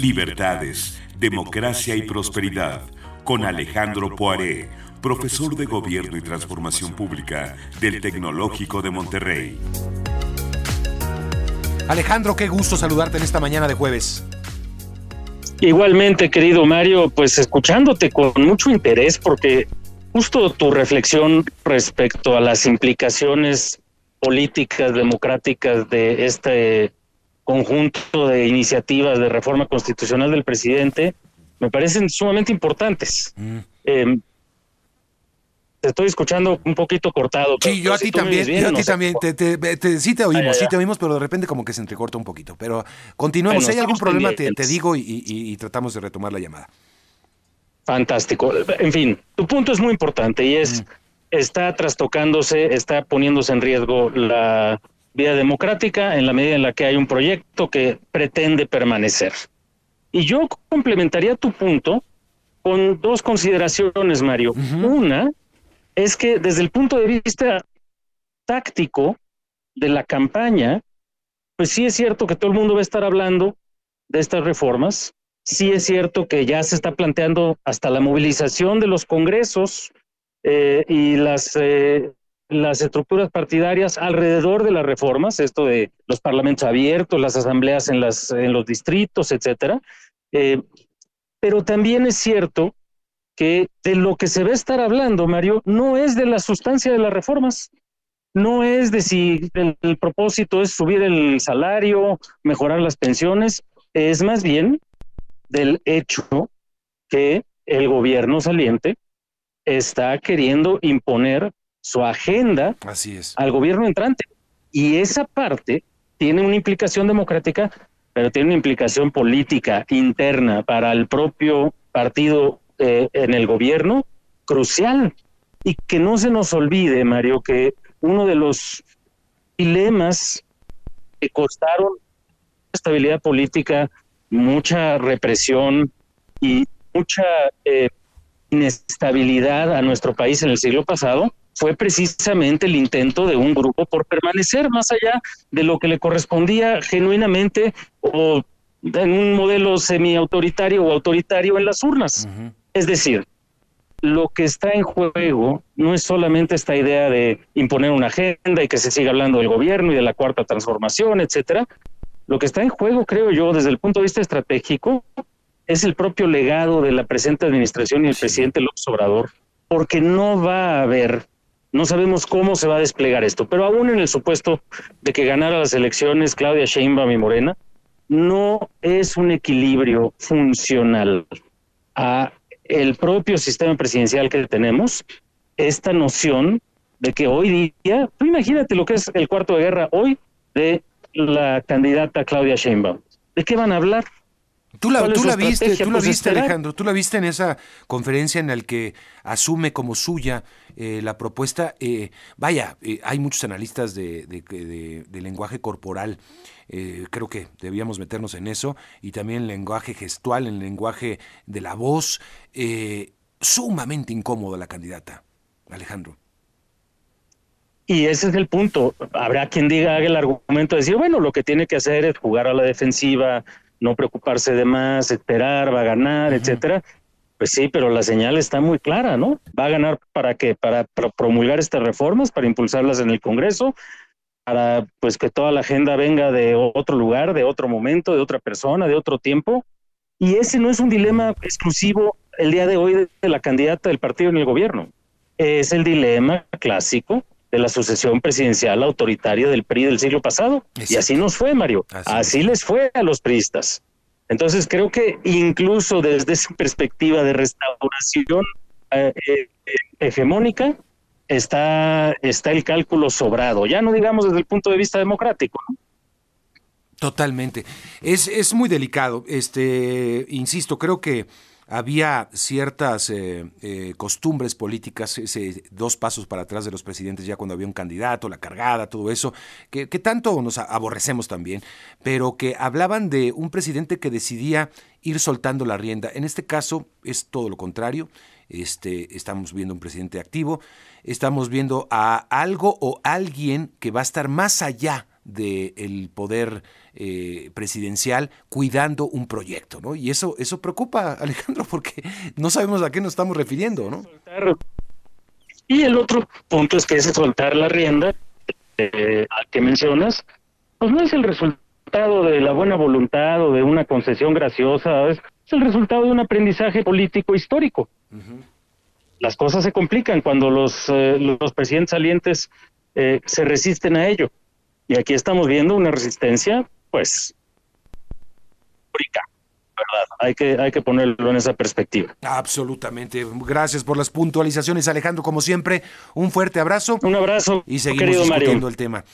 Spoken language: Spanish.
Libertades, Democracia y Prosperidad, con Alejandro Poiré, profesor de Gobierno y Transformación Pública del Tecnológico de Monterrey. Alejandro, qué gusto saludarte en esta mañana de jueves. Igualmente, querido Mario, pues escuchándote con mucho interés porque justo tu reflexión respecto a las implicaciones políticas, democráticas de este conjunto de iniciativas de reforma constitucional del presidente me parecen sumamente importantes. Mm. Em, te estoy escuchando un poquito cortado. Sí, yo a ti también, yo a ti también, sí te oímos, sí te oímos, pero de repente como que se entrecorta un poquito. Pero continuemos, si hay algún problema te, digo y, tratamos de retomar la llamada. Fantástico. En fin, tu punto es muy importante y es, mm. está trastocándose, está poniéndose en riesgo la vida democrática en la medida en la que hay un proyecto que pretende permanecer. Y yo complementaría tu punto con dos consideraciones, Mario. Una es que desde el punto de vista táctico de la campaña, pues sí es cierto que todo el mundo va a estar hablando de estas reformas, sí es cierto que ya se está planteando hasta la movilización de los congresos eh, y las, eh, las estructuras partidarias alrededor de las reformas, esto de los parlamentos abiertos, las asambleas en, las, en los distritos, etcétera. Eh, pero también es cierto que de lo que se va a estar hablando, Mario, no es de la sustancia de las reformas, no es de si el, propósito es subir el salario, mejorar las pensiones, es más bien del hecho que el gobierno saliente está queriendo imponer su agenda Así es. al gobierno entrante. Y esa parte tiene una implicación democrática, pero tiene una implicación política interna para el propio partido eh, en el gobierno crucial. Y que no se nos olvide, Mario, que uno de los dilemas que costaron estabilidad política, mucha represión y mucha eh, inestabilidad a nuestro país en el siglo pasado, fue precisamente el intento de un grupo por permanecer más allá de lo que le correspondía genuinamente o en un modelo semi-autoritario o autoritario en las urnas. Es decir, lo que está en juego no es solamente esta idea de imponer una agenda y que se siga hablando del gobierno y de la cuarta transformación, etcétera. Lo que está en juego, creo yo, desde el punto de vista estratégico, es el propio legado de la presente administración y el presidente López Obrador, porque no va a haber, no sabemos cómo se va a desplegar esto, pero aún en el supuesto de que ganara las elecciones Claudia Sheinbaum y Morena, no es un equilibrio funcional a el propio sistema presidencial que tenemos, esta noción de que hoy día, tú imagínate lo que es el cuarto de guerra hoy de la candidata Claudia Sheinbaum. ¿De qué van a hablar? Tú la, tú la viste, tú la pues viste, Alejandro, tú la viste en esa conferencia en la que asume como suya eh, la propuesta. Eh, vaya, eh, hay muchos analistas de, de, lenguaje corporal. creo que debíamos meternos en eso. Y también el lenguaje gestual, el lenguaje de la voz. sumamente incómodo la candidata, Alejandro. Y ese es el punto. Habrá quien diga, el argumento de decir, bueno, lo que tiene que hacer es jugar a la defensiva, no preocuparse de más, esperar, va a ganar, etcétera. Pues sí, pero la señal está muy clara, ¿no? Va a ganar para qué? Para, promulgar estas reformas, para impulsarlas en el Congreso, para pues que toda la agenda venga de otro lugar, de otro momento, de otra persona, de otro tiempo. Y ese no es un dilema exclusivo el día de hoy de la candidata del partido en el gobierno. Es el dilema clásico de la sucesión presidencial autoritaria del PRI del siglo pasado. Y así nos fue, Mario. Así, les fue a los priistas. Entonces creo que incluso desde esa perspectiva de restauración eh, eh, hegemónica está, está el cálculo sobrado. Ya no digamos desde el punto de vista democrático. Totalmente. Es, es muy delicado. Este, insisto, creo que había ciertas eh, eh, costumbres políticas, ese dos pasos para atrás de los presidentes ya cuando había un candidato, la cargada, todo eso, que, tanto nos aborrecemos también, pero que hablaban de un presidente que decidía ir soltando la rienda. En este caso es todo lo contrario. Este, estamos viendo un presidente activo, estamos viendo a algo o alguien que va a estar más allá del poder eh, presidencial cuidando un proyecto, ¿no? Y eso, eso preocupa, Alejandro, porque no sabemos a qué nos estamos refiriendo, ¿no? Y el otro punto es que ese soltar la rienda eh, que mencionas, pues no es el resultado de la buena voluntad o de una concesión graciosa, es, el resultado de un aprendizaje político histórico. Las cosas se complican cuando los, eh, los presidentes salientes eh, se resisten a ello. Y aquí estamos viendo una resistencia, pues, histórica. Hay que, hay que ponerlo en esa perspectiva. Absolutamente. Gracias por las puntualizaciones, Alejandro. Como siempre, un fuerte abrazo. Un abrazo. Y seguimos discutiendo el tema.